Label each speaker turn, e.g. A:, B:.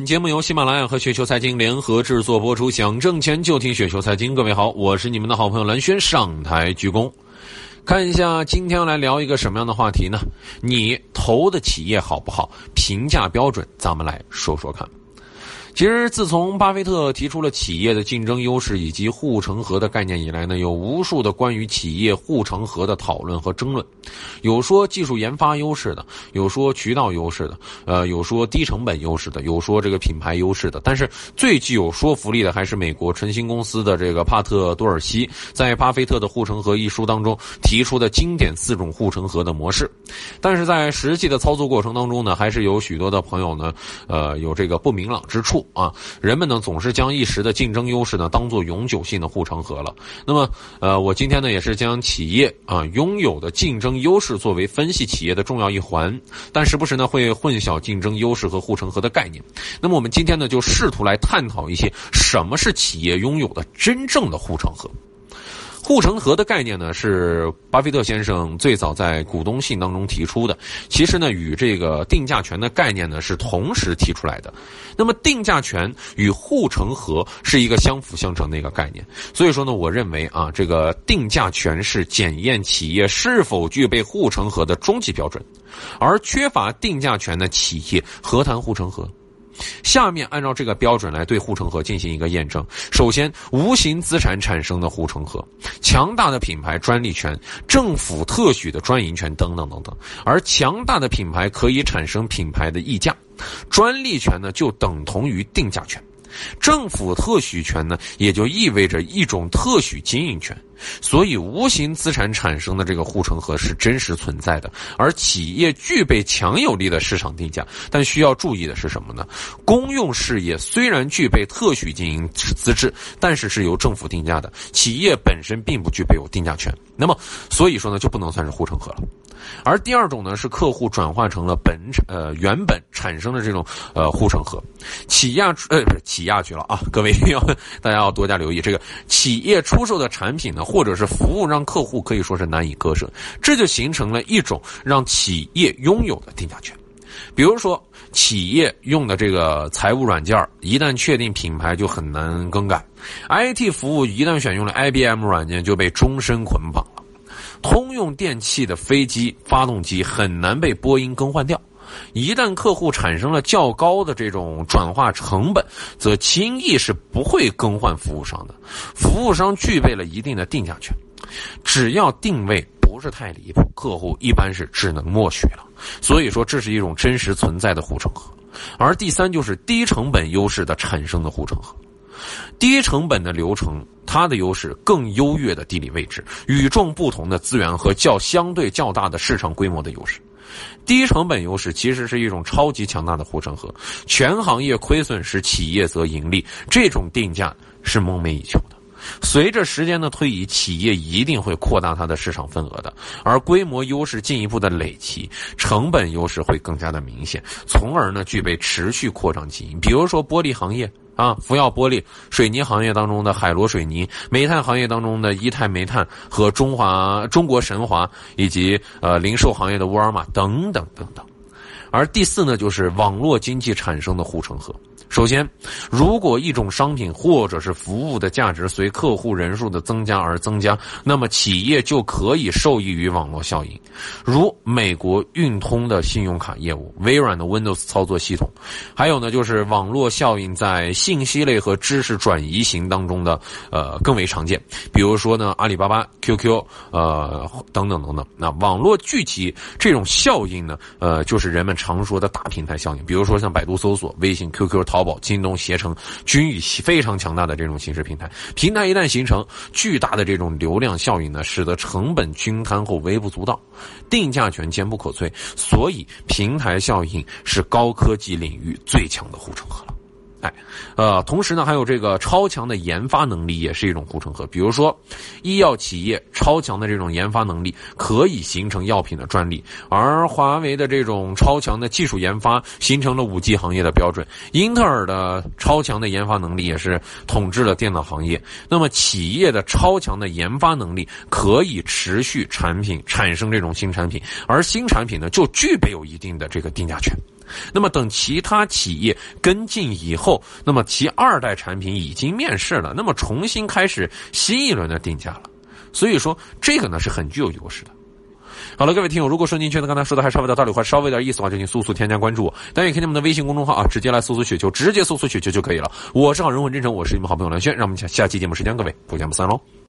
A: 本节目由喜马拉雅和雪球财经联合制作播出。想挣钱就听雪球财经。各位好，我是你们的好朋友蓝轩，上台鞠躬。看一下今天来聊一个什么样的话题呢？你投的企业好不好？评价标准，咱们来说说看。其实，自从巴菲特提出了企业的竞争优势以及护城河的概念以来呢，有无数的关于企业护城河的讨论和争论。有说技术研发优势的，有说渠道优势的，呃，有说低成本优势的，有说这个品牌优势的。但是最具有说服力的还是美国晨星公司的这个帕特多尔西在《巴菲特的护城河》一书当中提出的经典四种护城河的模式。但是在实际的操作过程当中呢，还是有许多的朋友呢，呃，有这个不明朗之处。啊，人们呢总是将一时的竞争优势呢当做永久性的护城河了。那么，呃，我今天呢也是将企业啊拥有的竞争优势作为分析企业的重要一环，但时不时呢会混淆竞争优势和护城河的概念。那么，我们今天呢就试图来探讨一些什么是企业拥有的真正的护城河。护城河的概念呢，是巴菲特先生最早在股东信当中提出的。其实呢，与这个定价权的概念呢是同时提出来的。那么，定价权与护城河是一个相辅相成的一个概念。所以说呢，我认为啊，这个定价权是检验企业是否具备护城河的终极标准，而缺乏定价权的企业何谈护城河？下面按照这个标准来对护城河进行一个验证。首先，无形资产产生的护城河，强大的品牌专利权、政府特许的专营权等等等等。而强大的品牌可以产生品牌的溢价，专利权呢就等同于定价权。政府特许权呢，也就意味着一种特许经营权，所以无形资产产生的这个护城河是真实存在的。而企业具备强有力的市场定价，但需要注意的是什么呢？公用事业虽然具备特许经营资质，但是是由政府定价的，企业本身并不具备有定价权。那么，所以说呢，就不能算是护城河了。而第二种呢，是客户转化成了本呃原本产生的这种呃护城河，起亚呃不是起亚去了啊，各位一定要大家要多加留意，这个企业出售的产品呢，或者是服务，让客户可以说是难以割舍，这就形成了一种让企业拥有的定价权。比如说，企业用的这个财务软件一旦确定品牌就很难更改；IT 服务一旦选用了 IBM 软件就被终身捆绑了。通用电气的飞机发动机很难被波音更换掉，一旦客户产生了较高的这种转化成本，则轻易是不会更换服务商的。服务商具备了一定的定价权，只要定位不是太离谱，客户一般是只能默许了。所以说，这是一种真实存在的护城河。而第三就是低成本优势的产生的护城河。低成本的流程，它的优势更优越的地理位置、与众不同的资源和较相对较大的市场规模的优势。低成本优势其实是一种超级强大的护城河。全行业亏损时，企业则盈利，这种定价是梦寐以求的。随着时间的推移，企业一定会扩大它的市场份额的，而规模优势进一步的累积，成本优势会更加的明显，从而呢具备持续扩张基因。比如说玻璃行业啊，福耀玻璃；水泥行业当中的海螺水泥；煤炭行业当中的一泰煤炭和中华中国神华，以及呃零售行业的沃尔玛等等等等。而第四呢，就是网络经济产生的护城河。首先，如果一种商品或者是服务的价值随客户人数的增加而增加，那么企业就可以受益于网络效应，如美国运通的信用卡业务、微软的 Windows 操作系统，还有呢，就是网络效应在信息类和知识转移型当中的呃更为常见，比如说呢，阿里巴巴、QQ 呃等等等等。那网络聚集这种效应呢，呃，就是人们常说的大平台效应，比如说像百度搜索、微信、QQ、淘。淘宝、京东、携程均以非常强大的这种形式平台，平台一旦形成，巨大的这种流量效应呢，使得成本均摊后微不足道，定价权坚不可摧，所以平台效应是高科技领域最强的护城河了。哎，呃，同时呢，还有这个超强的研发能力也是一种护城河。比如说，医药企业超强的这种研发能力可以形成药品的专利，而华为的这种超强的技术研发形成了五 G 行业的标准。英特尔的超强的研发能力也是统治了电脑行业。那么，企业的超强的研发能力可以持续产品产生这种新产品，而新产品呢，就具备有一定的这个定价权。那么等其他企业跟进以后，那么其二代产品已经面世了，那么重新开始新一轮的定价了。所以说，这个呢是很具有优势的。好了，各位听友，如果说您觉得刚才说的还稍微有道理，或稍微有点意思的话，就请速速添加关注我。当然也可以我们的微信公众号啊，直接来搜索雪球，直接搜索雪球就可以了。我是好人文真诚，我是你们好朋友蓝轩，让我们下下期节目时间，各位不见不散喽。